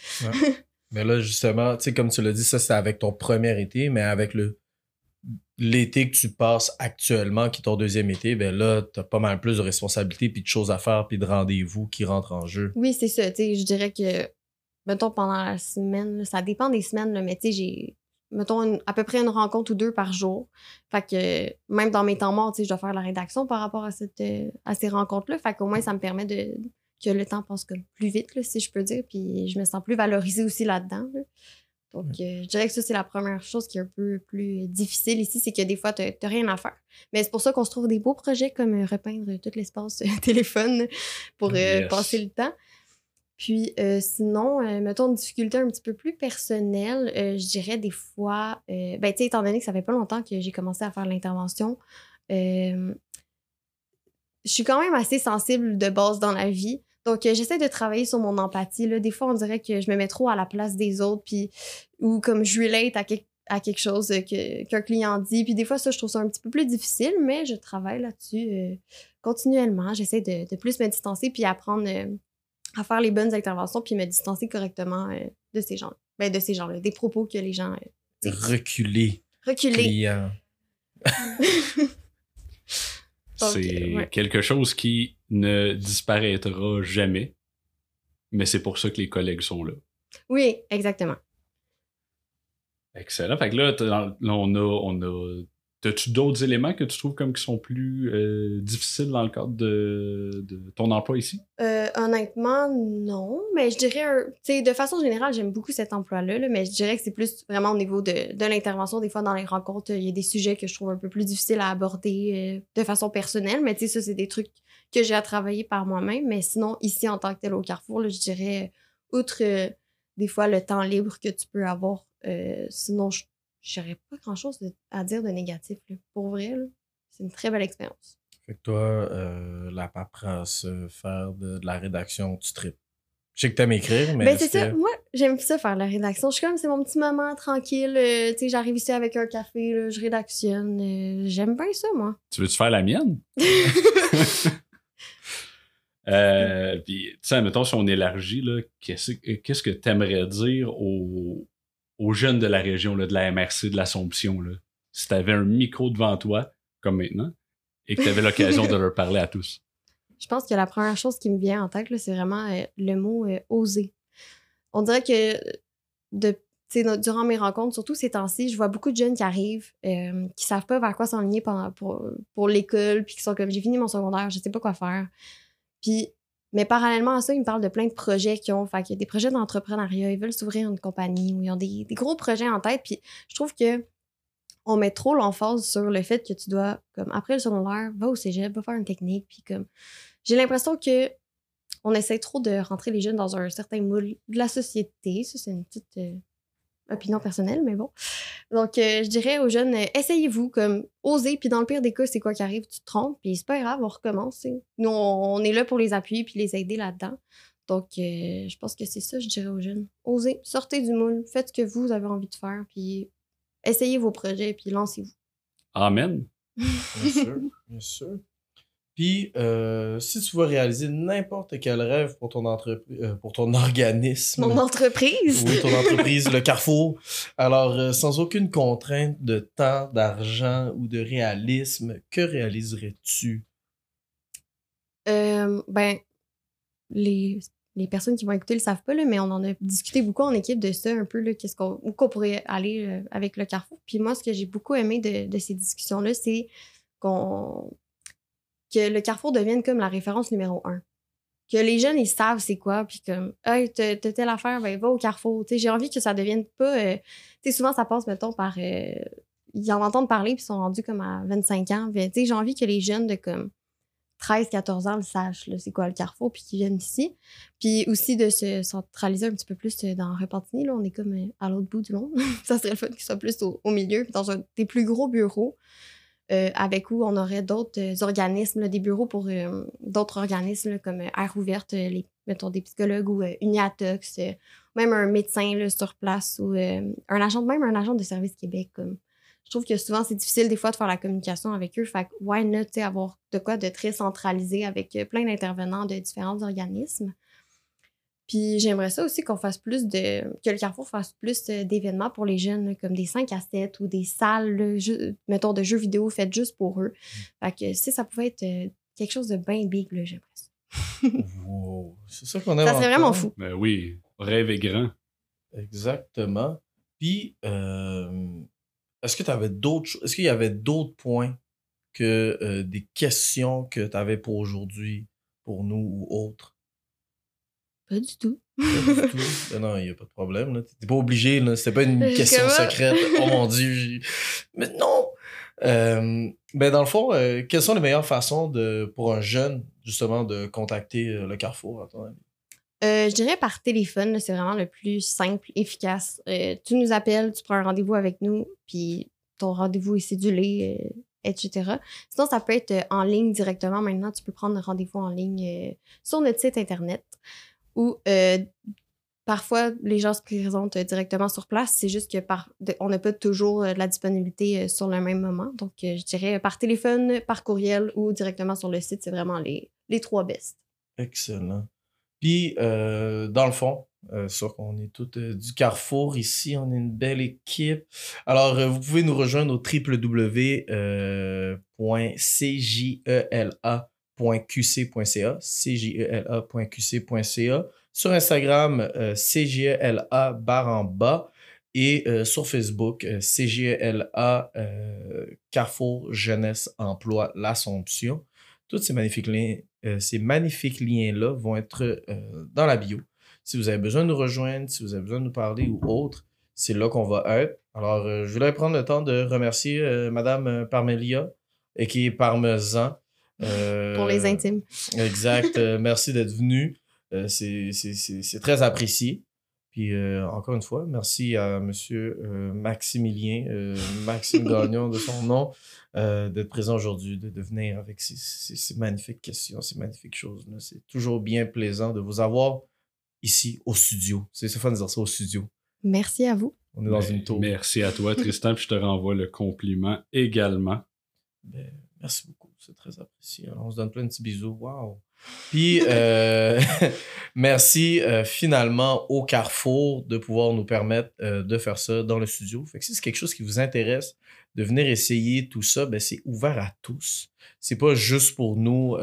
Mais là, justement, tu sais, comme tu l'as dit, ça, c'est avec ton premier été, mais avec le l'été que tu passes actuellement, qui est ton deuxième été, ben là, t'as pas mal plus de responsabilités, puis de choses à faire, puis de rendez-vous qui rentrent en jeu. Oui, c'est ça. Tu je dirais que, mettons, pendant la semaine, ça dépend des semaines, mais tu sais, j'ai, mettons, à peu près une rencontre ou deux par jour. Fait que, même dans mes temps morts, tu je dois faire la rédaction par rapport à, cette, euh, à ces rencontres-là. Fait qu'au moins, ça me permet de, que le temps passe plus vite, si je peux dire. Puis je me sens plus valorisée aussi là-dedans. là. Donc, euh, je dirais que ça, c'est la première chose qui est un peu plus difficile ici, c'est que des fois, tu n'as rien à faire. Mais c'est pour ça qu'on se trouve des beaux projets comme euh, repeindre tout l'espace euh, téléphone pour Yes. passer le temps. Puis sinon, mettons une difficulté un petit peu plus personnelle, je dirais des fois, ben tu sais, étant donné que ça fait pas longtemps que j'ai commencé à faire l'intervention, je suis quand même assez sensible de base dans la vie. Donc, euh, j'essaie de travailler sur mon empathie. Là. Des fois, on dirait que je me mets trop à la place des autres, puis ou comme je relate à, quel- à quelque chose que- qu'un client dit. Puis des fois, ça, je trouve ça un petit peu plus difficile, mais je travaille là-dessus euh, continuellement. J'essaie de, de plus me distancer, puis apprendre euh, à faire les bonnes interventions, puis me distancer correctement de ces gens Ben, de ces gens-là, des propos que les gens... Reculer, reculer. client. C'est ouais. quelque chose qui ne disparaîtra jamais. Mais c'est pour ça que les collègues sont là. Oui, exactement. Excellent. Fait que là, on a. On a T'as-tu d'autres éléments que tu trouves comme qui sont plus euh, difficiles dans le cadre de, de ton emploi ici? Euh, honnêtement, non. Mais je dirais, tu sais, de façon générale, j'aime beaucoup cet emploi-là, là, mais je dirais que c'est plus vraiment au niveau de, de l'intervention. Des fois, dans les rencontres, il y a des sujets que je trouve un peu plus difficiles à aborder euh, de façon personnelle. Mais tu sais, ça, c'est des trucs que j'ai à travailler par moi-même. Mais sinon, ici, en tant que tel au Carrefour, là, je dirais, outre euh, des fois le temps libre que tu peux avoir, euh, sinon, je n'aurais pas grand-chose à dire de négatif. là. Pour vrai, c'est une très belle expérience. Fait que toi, euh, la paperasse, euh, faire de, de la rédaction, tu tripes. Je sais que t'aimes écrire, mais. Ben, c'est ça. que- Moi, j'aime ça faire la rédaction. Je suis comme, c'est mon petit moment tranquille. euh, tu sais, j'arrive ici avec un café, là, je rédactionne. euh, j'aime bien ça, moi. Tu veux-tu faire la mienne? Euh, puis, tu sais, mettons, si on élargit, là, qu'est-ce que tu aimerais dire aux, aux jeunes de la région, là, de la MRC, de l'Assomption, là, si tu avais un micro devant toi, comme maintenant, et que tu avais l'occasion de leur parler à tous? Je pense que la première chose qui me vient en tête, c'est vraiment euh, le mot euh, oser. On dirait que de, durant mes rencontres, surtout ces temps-ci, je vois beaucoup de jeunes qui arrivent, euh, qui savent pas vers quoi s'enligner pour, pour l'école, puis qui sont comme j'ai fini mon secondaire, je sais pas quoi faire. Puis, mais parallèlement à ça, ils me parlent de plein de projets qu'ils ont. Fait qu'il y a des projets d'entrepreneuriat, ils veulent s'ouvrir une compagnie ou ils ont des, des gros projets en tête. Puis je trouve que on met trop l'emphase sur le fait que tu dois, comme après le secondaire, va au cégep, va faire une technique, puis comme j'ai l'impression que on essaie trop de rentrer les jeunes dans un certain moule de la société. Ça, c'est une petite euh, opinion personnelle, mais bon. Donc, euh, je dirais aux jeunes, euh, essayez-vous, comme, osez, puis dans le pire des cas, c'est quoi qui arrive, tu te trompes, puis c'est pas grave, on recommence. Nous, on, on est là pour les appuyer puis les aider là-dedans. Donc, euh, je pense que c'est ça, je dirais aux jeunes. Osez, sortez du moule, faites ce que vous avez envie de faire, puis essayez vos projets, puis lancez-vous. Amen. Bien sûr, bien sûr. Puis, euh, si tu veux réaliser n'importe quel rêve pour ton entreprise, pour ton organisme, Mon entreprise! oui, ton entreprise, le Carrefour, alors euh, sans aucune contrainte de temps, d'argent ou de réalisme, que réaliserais-tu? Euh, ben, les, les personnes qui vont écouter le savent pas, là, mais on en a discuté beaucoup en équipe de ça, un peu, là, qu'est-ce qu'on, où qu'on pourrait aller euh, avec le Carrefour. Puis moi, ce que j'ai beaucoup aimé de, de ces discussions-là, c'est qu'on, que le Carrefour devienne comme la référence numéro un. Que les jeunes, ils savent c'est quoi, puis comme, hey, t'as telle affaire, ben va au Carrefour. J'ai envie que ça devienne pas. euh, tu sais, souvent, ça passe, mettons, par. euh, ils en entendent parler, puis ils sont rendus comme à 25 ans. Tu sais, j'ai envie que les jeunes de comme 13-14 ans le sachent, c'est quoi le carrefour, puis qu'ils viennent ici. Puis aussi de se centraliser un petit peu plus euh, dans Repentigny, là, on est comme à l'autre bout du monde. ça serait le fun qu'ils soient plus au, au milieu, puis dans un des plus gros bureaux, euh, avec où on aurait d'autres euh, organismes, des bureaux pour euh, d'autres organismes, comme Air Ouverte, les, mettons des psychologues ou Uniatox, même un médecin sur place ou un agent, même un agent de Service Québec, je trouve que souvent, c'est difficile des fois de faire la communication avec eux. Fait que, why not, avoir de quoi de très centralisé avec plein d'intervenants de différents organismes. Puis j'aimerais ça aussi qu'on fasse plus de. que le Carrefour fasse plus euh, d'événements pour les jeunes, comme des 5 à 7 ou des salles, mettons, de jeux vidéo faites juste pour eux. Fait que si ça pouvait être euh, quelque chose de bien big, là, j'aimerais ça. Wow. C'est ça qu'on aime. Ça serait vraiment fou. Ben oui, rêve est grand. Exactement. Puis, euh, est-ce que tu avais d'autres Est-ce qu'il y avait d'autres points que euh, des questions que tu avais pour aujourd'hui, pour nous ou autres? Pas du tout. Pas du tout. Ben non, il n'y a pas de problème. T'es pas obligé. C'était pas une question secrète. Oh mon Dieu. Mais non! Euh, ben dans le fond, euh, quelles sont les meilleures façons de, pour un jeune, justement, de contacter euh, le Carrefour, à ton avis? Euh, je dirais par téléphone, c'est vraiment le plus simple, efficace. Euh, tu nous appelles, tu prends un rendez-vous avec nous, puis ton rendez-vous est cédulé, euh, etc. Sinon, ça peut être en ligne directement. Maintenant, tu peux prendre un rendez-vous en ligne euh, sur notre site Internet ou euh, parfois, les gens se présentent euh, directement sur place. C'est juste que par, on n'a pas toujours euh, de la disponibilité sur le même moment. Donc, je dirais par téléphone, par courriel ou directement sur le site. C'est vraiment les, les trois best. Excellent. Puis, dans le fond, euh, qu'on est tous du Carrefour ici, on est une belle équipe. Alors, vous pouvez nous rejoindre au euh, www.cjela.qc.ca, cjela.qc.ca, sur Instagram, euh, cjela barre en bas, et euh, sur Facebook, euh, cjela euh, Carrefour Jeunesse Emploi L'Assomption. Tous ces magnifiques liens, euh, ces magnifiques liens-là vont être dans la bio. Si vous avez besoin de nous rejoindre, si vous avez besoin de nous parler ou autre, c'est là qu'on va être. Alors, je voudrais prendre le temps de remercier Madame Parmelia, et qui est Parmesan. Euh, Pour les intimes. Exact. Euh, merci d'être venu. Euh, c'est- c'est c'est- c'est très apprécié. Puis euh, encore une fois, merci à Monsieur euh, Maximilien, euh, Maxime Gagnon de son nom, euh, d'être présent aujourd'hui, de, de venir avec ces, ces- ces magnifiques questions, ces magnifiques choses-là. C'est toujours bien plaisant de vous avoir ici au studio. C'est c'est fun de dire ça au studio. Merci à vous. On est dans Ben, une tour. Merci à toi, Tristan, puis je te renvoie le compliment également. Ben, merci beaucoup, c'est très apprécié. Alors, on se donne plein de petits bisous. Wow! Puis, euh, merci euh, finalement au Carrefour de pouvoir nous permettre euh, de faire ça dans le studio. Fait que si c'est quelque chose qui vous intéresse, de venir essayer tout ça, ben, c'est ouvert à tous. C'est pas juste pour nous,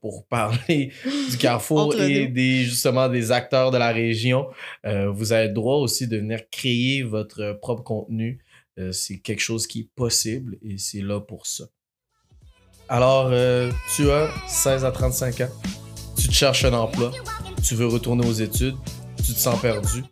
pour parler du Carrefour et des, justement des acteurs de la région. Vous avez le droit aussi de venir créer votre propre contenu. C'est quelque chose qui est possible et c'est là pour ça. Alors, euh, tu as 16 à 35 ans, tu te cherches un emploi, tu veux retourner aux études, tu te sens perdu,